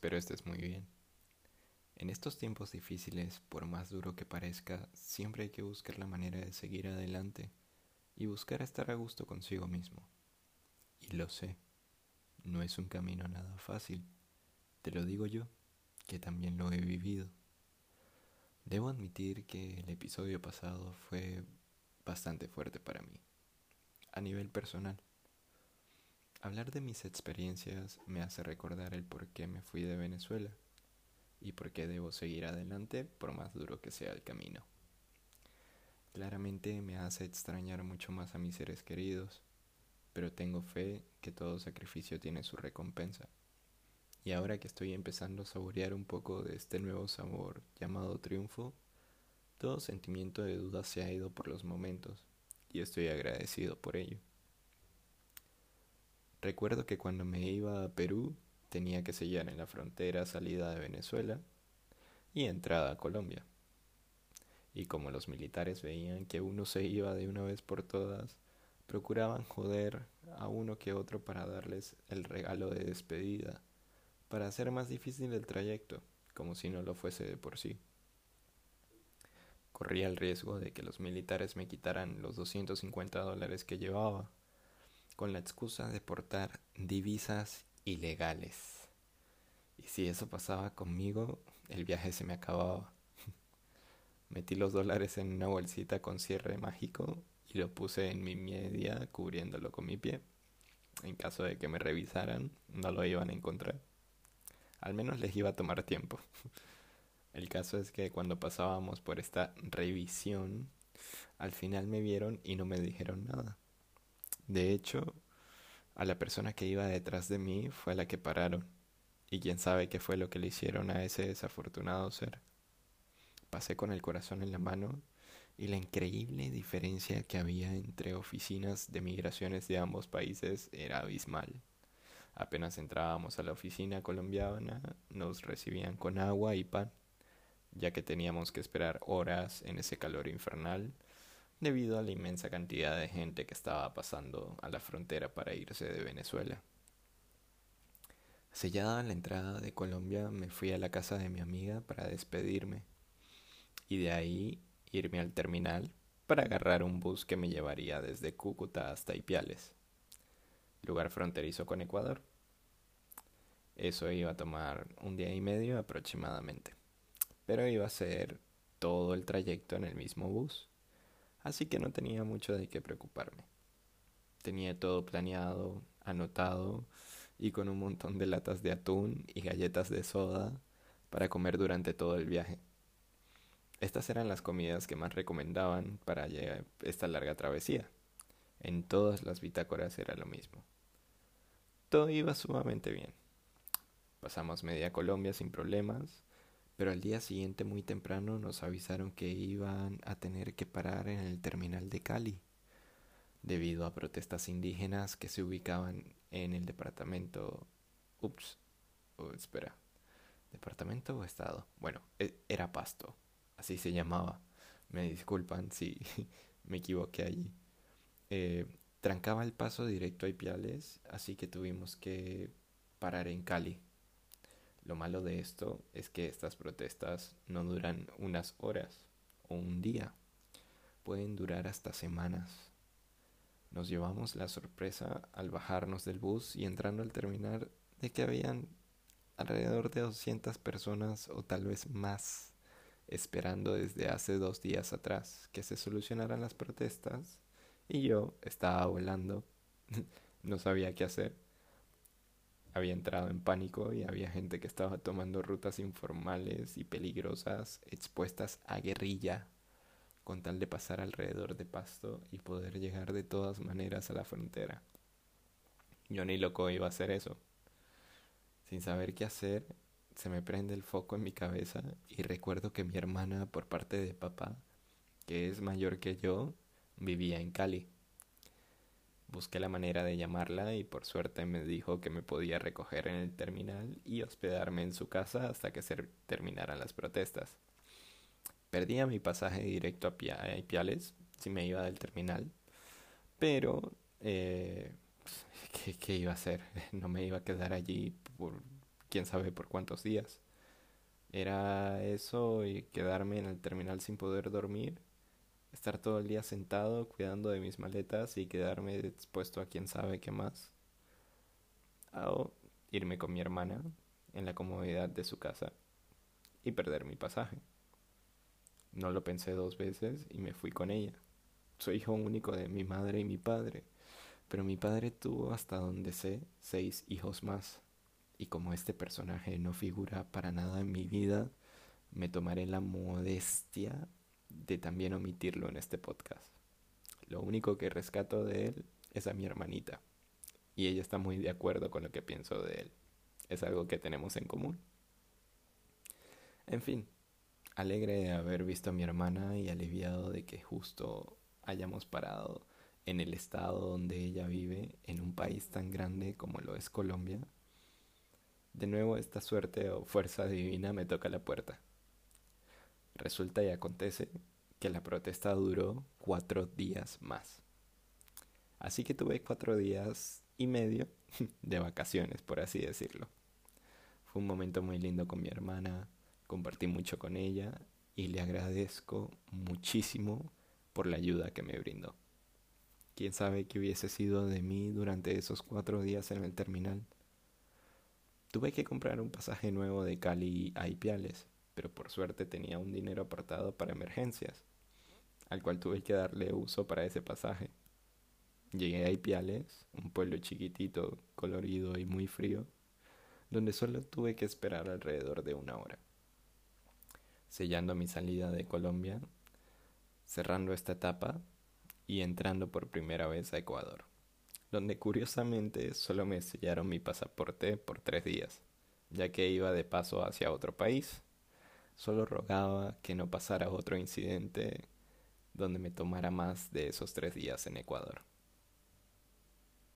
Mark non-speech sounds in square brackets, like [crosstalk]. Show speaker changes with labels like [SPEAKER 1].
[SPEAKER 1] Espero estés muy bien. En estos tiempos difíciles, por más duro que parezca, siempre hay que buscar la manera de seguir adelante y buscar estar a gusto consigo mismo. Y lo sé, no es un camino nada fácil. Te lo digo yo, que también lo he vivido. Debo admitir que el episodio pasado fue bastante fuerte para mí, a nivel personal. Hablar de mis experiencias me hace recordar el por qué me fui de Venezuela y por qué debo seguir adelante por más duro que sea el camino. Claramente me hace extrañar mucho más a mis seres queridos, pero tengo fe que todo sacrificio tiene su recompensa. Y ahora que estoy empezando a saborear un poco de este nuevo sabor llamado triunfo, todo sentimiento de duda se ha ido por los momentos y estoy agradecido por ello. Recuerdo que cuando me iba a Perú tenía que sellar en la frontera salida de Venezuela y entrada a Colombia. Y como los militares veían que uno se iba de una vez por todas, procuraban joder a uno que otro para darles el regalo de despedida, para hacer más difícil el trayecto, como si no lo fuese de por sí. Corría el riesgo de que los militares me quitaran los 250 dólares que llevaba con la excusa de portar divisas ilegales. Y si eso pasaba conmigo, el viaje se me acababa. [laughs] Metí los dólares en una bolsita con cierre mágico y lo puse en mi media cubriéndolo con mi pie. En caso de que me revisaran, no lo iban a encontrar. Al menos les iba a tomar tiempo. [laughs] El caso es que cuando pasábamos por esta revisión, al final me vieron y no me dijeron nada. De hecho, a la persona que iba detrás de mí fue a la que pararon, y quién sabe qué fue lo que le hicieron a ese desafortunado ser. Pasé con el corazón en la mano y la increíble diferencia que había entre oficinas de migraciones de ambos países era abismal. Apenas entrábamos a la oficina colombiana, nos recibían con agua y pan, ya que teníamos que esperar horas en ese calor infernal debido a la inmensa cantidad de gente que estaba pasando a la frontera para irse de Venezuela. Sellada la entrada de Colombia, me fui a la casa de mi amiga para despedirme y de ahí irme al terminal para agarrar un bus que me llevaría desde Cúcuta hasta Ipiales, lugar fronterizo con Ecuador. Eso iba a tomar un día y medio aproximadamente, pero iba a ser todo el trayecto en el mismo bus así que no tenía mucho de qué preocuparme. Tenía todo planeado, anotado y con un montón de latas de atún y galletas de soda para comer durante todo el viaje. Estas eran las comidas que más recomendaban para esta larga travesía. En todas las bitácoras era lo mismo. Todo iba sumamente bien. Pasamos media Colombia sin problemas pero al día siguiente muy temprano nos avisaron que iban a tener que parar en el terminal de Cali debido a protestas indígenas que se ubicaban en el departamento ups espera departamento o estado. Bueno e, era Pasto así se llamaba. Me disculpan si [laughs] me equivoqué allí. Eh, trancaba el paso directo a Ipiales así que tuvimos que parar en Cali lo malo de esto es que estas protestas no duran unas horas o un día, pueden durar hasta semanas. Nos llevamos la sorpresa al bajarnos del bus y entrando al terminal de que habían alrededor de 200 personas o tal vez más esperando desde hace dos días atrás que se solucionaran las protestas y yo estaba volando, [laughs] no sabía qué hacer había entrado en pánico y había gente que estaba tomando rutas informales y peligrosas expuestas a guerrilla con tal de pasar alrededor de Pasto y poder llegar de todas maneras a la frontera. Yo ni loco iba a hacer eso. Sin saber qué hacer, se me prende el foco en mi cabeza y recuerdo que mi hermana por parte de papá, que es mayor que yo, vivía en Cali. Busqué la manera de llamarla y por suerte me dijo que me podía recoger en el terminal y hospedarme en su casa hasta que se terminaran las protestas. Perdía mi pasaje directo a, Ipiales si me iba del terminal, pero eh, ¿qué, ¿qué, iba a hacer? [laughs] No me iba a quedar allí por quién sabe por cuántos días. Era eso y quedarme en el terminal sin poder dormir, estar todo el día sentado cuidando de mis maletas y quedarme expuesto a quién sabe qué más. O irme con mi hermana en la comodidad de su casa y perder mi pasaje. No lo pensé dos veces y me fui con ella. Soy hijo único de mi madre y mi padre, pero mi padre tuvo hasta donde sé seis hijos más. Y como este personaje no figura para nada en mi vida, me tomaré la modestia también omitirlo en este podcast. Lo único que rescato de él es a mi hermanita, y ella está muy de acuerdo con lo que pienso de él. Es algo que tenemos en común. En fin, alegre de haber visto a mi hermana y aliviado de que justo hayamos parado en el estado donde ella vive, en un país tan grande como lo es Colombia, de nuevo esta suerte o fuerza divina me toca la puerta. Resulta y acontece que la protesta duró cuatro días más. Así que tuve cuatro días y medio [laughs] de vacaciones, por así decirlo. Fue un momento muy lindo con mi hermana, compartí mucho con ella y le agradezco muchísimo por la ayuda que me brindó. ¿Quién sabe qué hubiese sido de mí durante esos cuatro días en el terminal? Tuve que comprar un pasaje nuevo de Cali a Ipiales, pero por suerte tenía un dinero apartado para emergencias, al cual tuve que darle uso para ese pasaje. Llegué a Ipiales, un pueblo chiquitito, colorido y muy frío, donde solo tuve que esperar alrededor de una hora. Sellando mi salida de Colombia, cerrando esta etapa y entrando por primera vez a Ecuador donde curiosamente solo me sellaron mi pasaporte por tres días, ya que iba de paso hacia otro país. Solo rogaba que no pasara otro incidente donde me tomara más de esos tres días en Ecuador.